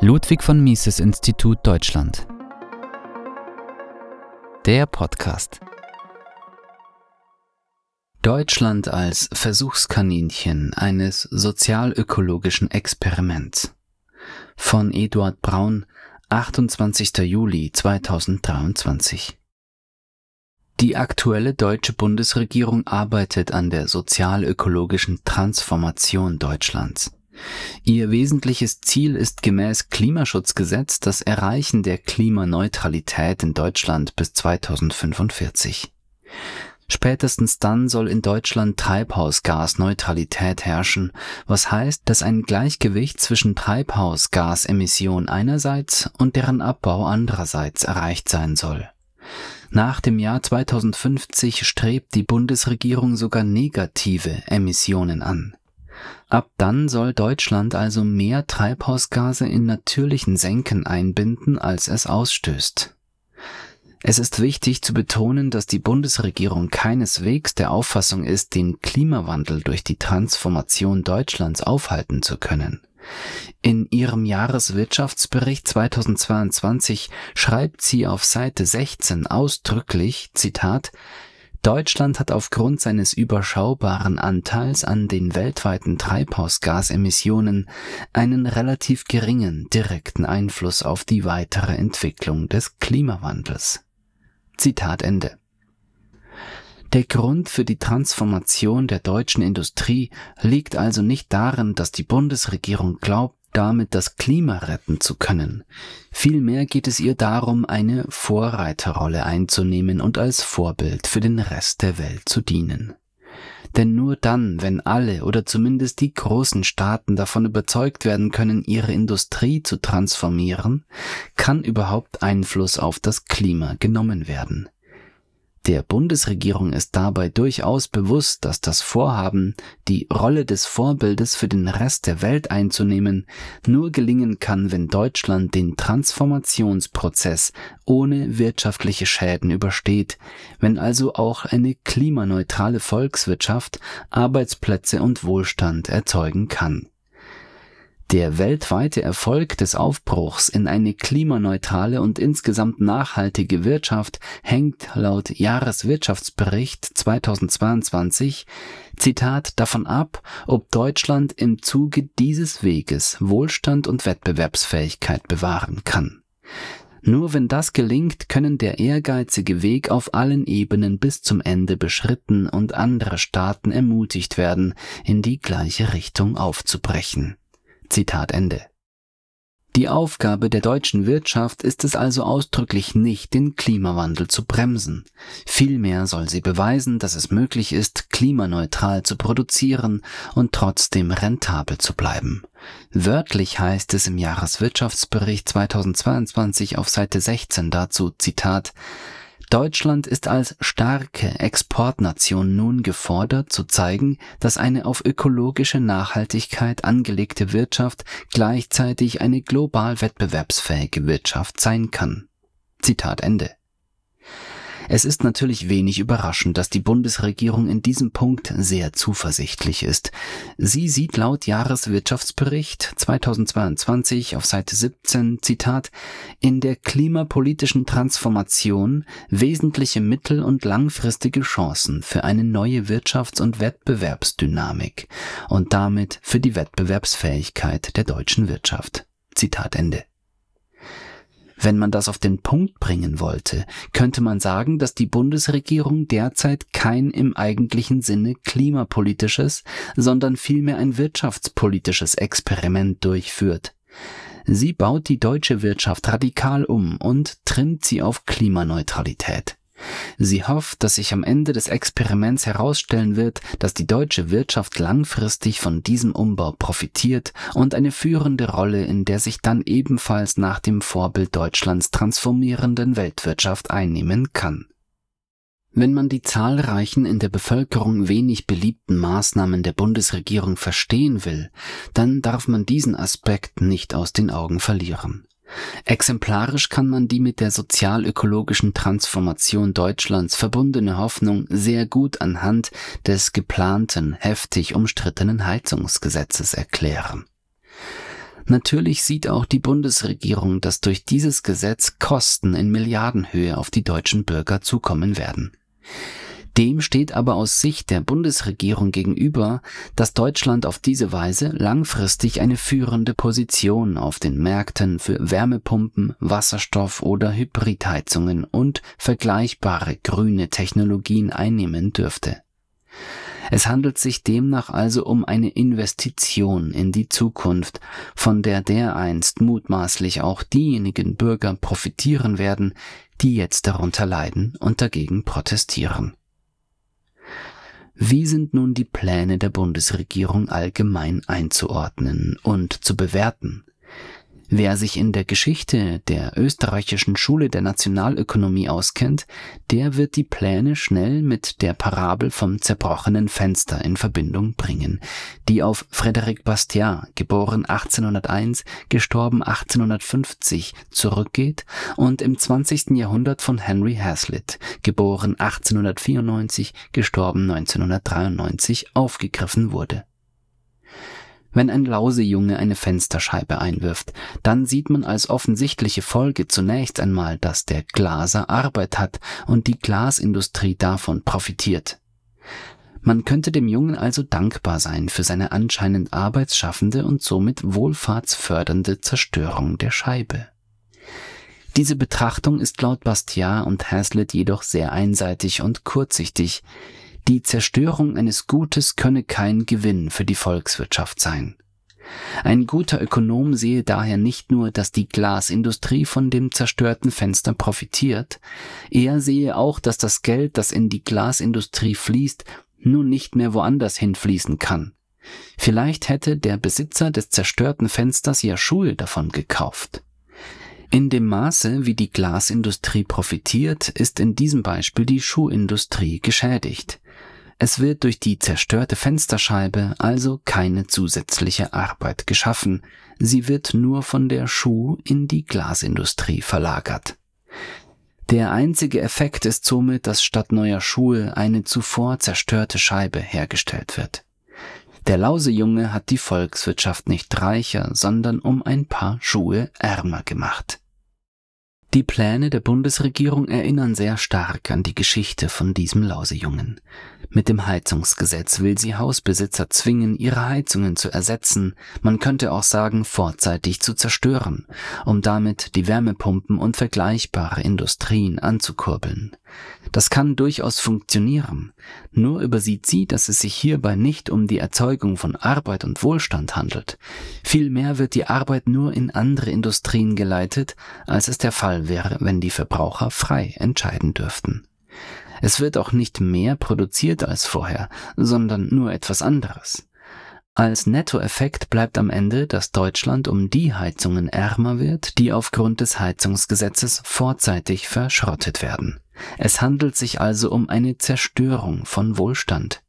Ludwig von Mises Institut Deutschland. Der Podcast. Deutschland als Versuchskaninchen eines sozialökologischen Experiments. Von Eduard Braun, 28. Juli 2023. Die aktuelle deutsche Bundesregierung arbeitet an der sozialökologischen Transformation Deutschlands. Ihr wesentliches Ziel ist gemäß Klimaschutzgesetz das Erreichen der Klimaneutralität in Deutschland bis 2045. Spätestens dann soll in Deutschland Treibhausgasneutralität herrschen, was heißt, dass ein Gleichgewicht zwischen Treibhausgasemission einerseits und deren Abbau andererseits erreicht sein soll. Nach dem Jahr 2050 strebt die Bundesregierung sogar negative Emissionen an. Ab dann soll Deutschland also mehr Treibhausgase in natürlichen Senken einbinden, als es ausstößt. Es ist wichtig zu betonen, dass die Bundesregierung keineswegs der Auffassung ist, den Klimawandel durch die Transformation Deutschlands aufhalten zu können. In ihrem Jahreswirtschaftsbericht 2022 schreibt sie auf Seite 16 ausdrücklich, Zitat, Deutschland hat aufgrund seines überschaubaren Anteils an den weltweiten Treibhausgasemissionen einen relativ geringen direkten Einfluss auf die weitere Entwicklung des Klimawandels. Zitat Ende. Der Grund für die Transformation der deutschen Industrie liegt also nicht darin, dass die Bundesregierung glaubt, damit das Klima retten zu können. Vielmehr geht es ihr darum, eine Vorreiterrolle einzunehmen und als Vorbild für den Rest der Welt zu dienen. Denn nur dann, wenn alle oder zumindest die großen Staaten davon überzeugt werden können, ihre Industrie zu transformieren, kann überhaupt Einfluss auf das Klima genommen werden. Der Bundesregierung ist dabei durchaus bewusst, dass das Vorhaben, die Rolle des Vorbildes für den Rest der Welt einzunehmen, nur gelingen kann, wenn Deutschland den Transformationsprozess ohne wirtschaftliche Schäden übersteht, wenn also auch eine klimaneutrale Volkswirtschaft Arbeitsplätze und Wohlstand erzeugen kann. Der weltweite Erfolg des Aufbruchs in eine klimaneutrale und insgesamt nachhaltige Wirtschaft hängt laut Jahreswirtschaftsbericht 2022 Zitat davon ab, ob Deutschland im Zuge dieses Weges Wohlstand und Wettbewerbsfähigkeit bewahren kann. Nur wenn das gelingt, können der ehrgeizige Weg auf allen Ebenen bis zum Ende beschritten und andere Staaten ermutigt werden, in die gleiche Richtung aufzubrechen. Zitat Ende. Die Aufgabe der deutschen Wirtschaft ist es also ausdrücklich nicht, den Klimawandel zu bremsen. Vielmehr soll sie beweisen, dass es möglich ist, klimaneutral zu produzieren und trotzdem rentabel zu bleiben. Wörtlich heißt es im Jahreswirtschaftsbericht 2022 auf Seite 16 dazu, Zitat, Deutschland ist als starke Exportnation nun gefordert zu zeigen, dass eine auf ökologische Nachhaltigkeit angelegte Wirtschaft gleichzeitig eine global wettbewerbsfähige Wirtschaft sein kann. Zitat Ende. Es ist natürlich wenig überraschend, dass die Bundesregierung in diesem Punkt sehr zuversichtlich ist. Sie sieht laut Jahreswirtschaftsbericht 2022 auf Seite 17, Zitat, in der klimapolitischen Transformation wesentliche mittel- und langfristige Chancen für eine neue Wirtschafts- und Wettbewerbsdynamik und damit für die Wettbewerbsfähigkeit der deutschen Wirtschaft. Zitat Ende. Wenn man das auf den Punkt bringen wollte, könnte man sagen, dass die Bundesregierung derzeit kein im eigentlichen Sinne klimapolitisches, sondern vielmehr ein wirtschaftspolitisches Experiment durchführt. Sie baut die deutsche Wirtschaft radikal um und trimmt sie auf Klimaneutralität. Sie hofft, dass sich am Ende des Experiments herausstellen wird, dass die deutsche Wirtschaft langfristig von diesem Umbau profitiert und eine führende Rolle in der sich dann ebenfalls nach dem Vorbild Deutschlands transformierenden Weltwirtschaft einnehmen kann. Wenn man die zahlreichen in der Bevölkerung wenig beliebten Maßnahmen der Bundesregierung verstehen will, dann darf man diesen Aspekt nicht aus den Augen verlieren. Exemplarisch kann man die mit der sozialökologischen Transformation Deutschlands verbundene Hoffnung sehr gut anhand des geplanten, heftig umstrittenen Heizungsgesetzes erklären. Natürlich sieht auch die Bundesregierung, dass durch dieses Gesetz Kosten in Milliardenhöhe auf die deutschen Bürger zukommen werden. Dem steht aber aus Sicht der Bundesregierung gegenüber, dass Deutschland auf diese Weise langfristig eine führende Position auf den Märkten für Wärmepumpen, Wasserstoff oder Hybridheizungen und vergleichbare grüne Technologien einnehmen dürfte. Es handelt sich demnach also um eine Investition in die Zukunft, von der dereinst mutmaßlich auch diejenigen Bürger profitieren werden, die jetzt darunter leiden und dagegen protestieren. Wie sind nun die Pläne der Bundesregierung allgemein einzuordnen und zu bewerten? Wer sich in der Geschichte der österreichischen Schule der Nationalökonomie auskennt, der wird die Pläne schnell mit der Parabel vom zerbrochenen Fenster in Verbindung bringen, die auf Frédéric Bastiat, geboren 1801, gestorben 1850, zurückgeht und im 20. Jahrhundert von Henry Hazlitt, geboren 1894, gestorben 1993, aufgegriffen wurde. Wenn ein Lausejunge eine Fensterscheibe einwirft, dann sieht man als offensichtliche Folge zunächst einmal, dass der Glaser Arbeit hat und die Glasindustrie davon profitiert. Man könnte dem Jungen also dankbar sein für seine anscheinend arbeitsschaffende und somit wohlfahrtsfördernde Zerstörung der Scheibe. Diese Betrachtung ist laut Bastiat und Hazlitt jedoch sehr einseitig und kurzsichtig, die Zerstörung eines Gutes könne kein Gewinn für die Volkswirtschaft sein. Ein guter Ökonom sehe daher nicht nur, dass die Glasindustrie von dem zerstörten Fenster profitiert, er sehe auch, dass das Geld, das in die Glasindustrie fließt, nun nicht mehr woanders hinfließen kann. Vielleicht hätte der Besitzer des zerstörten Fensters ja Schuhe davon gekauft. In dem Maße, wie die Glasindustrie profitiert, ist in diesem Beispiel die Schuhindustrie geschädigt. Es wird durch die zerstörte Fensterscheibe also keine zusätzliche Arbeit geschaffen, sie wird nur von der Schuh in die Glasindustrie verlagert. Der einzige Effekt ist somit, dass statt neuer Schuhe eine zuvor zerstörte Scheibe hergestellt wird. Der Lausejunge hat die Volkswirtschaft nicht reicher, sondern um ein paar Schuhe ärmer gemacht. Die Pläne der Bundesregierung erinnern sehr stark an die Geschichte von diesem Lausejungen. Mit dem Heizungsgesetz will sie Hausbesitzer zwingen, ihre Heizungen zu ersetzen, man könnte auch sagen vorzeitig zu zerstören, um damit die Wärmepumpen und vergleichbare Industrien anzukurbeln. Das kann durchaus funktionieren, nur übersieht sie, dass es sich hierbei nicht um die Erzeugung von Arbeit und Wohlstand handelt. Vielmehr wird die Arbeit nur in andere Industrien geleitet, als es der Fall wäre, wenn die Verbraucher frei entscheiden dürften. Es wird auch nicht mehr produziert als vorher, sondern nur etwas anderes. Als Nettoeffekt bleibt am Ende, dass Deutschland um die Heizungen ärmer wird, die aufgrund des Heizungsgesetzes vorzeitig verschrottet werden. Es handelt sich also um eine Zerstörung von Wohlstand.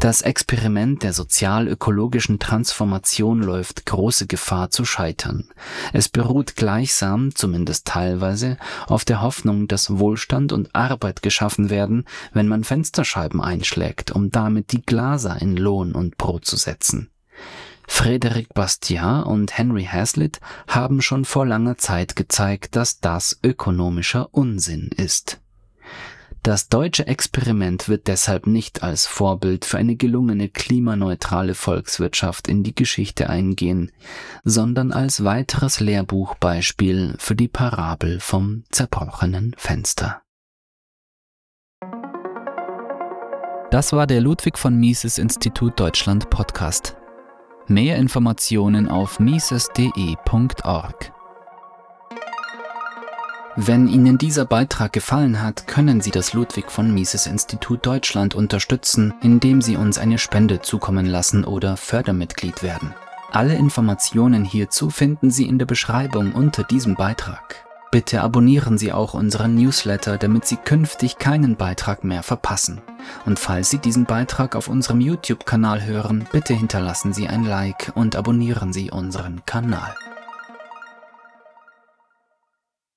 Das Experiment der sozial-ökologischen Transformation läuft große Gefahr zu scheitern. Es beruht gleichsam, zumindest teilweise, auf der Hoffnung, dass Wohlstand und Arbeit geschaffen werden, wenn man Fensterscheiben einschlägt, um damit die Glaser in Lohn und Brot zu setzen. Frédéric Bastiat und Henry Hazlitt haben schon vor langer Zeit gezeigt, dass das ökonomischer Unsinn ist. Das deutsche Experiment wird deshalb nicht als Vorbild für eine gelungene klimaneutrale Volkswirtschaft in die Geschichte eingehen, sondern als weiteres Lehrbuchbeispiel für die Parabel vom zerbrochenen Fenster. Das war der Ludwig von Mises Institut Deutschland Podcast. Mehr Informationen auf mises.de.org. Wenn Ihnen dieser Beitrag gefallen hat, können Sie das Ludwig von Mises Institut Deutschland unterstützen, indem Sie uns eine Spende zukommen lassen oder Fördermitglied werden. Alle Informationen hierzu finden Sie in der Beschreibung unter diesem Beitrag. Bitte abonnieren Sie auch unseren Newsletter, damit Sie künftig keinen Beitrag mehr verpassen. Und falls Sie diesen Beitrag auf unserem YouTube-Kanal hören, bitte hinterlassen Sie ein Like und abonnieren Sie unseren Kanal.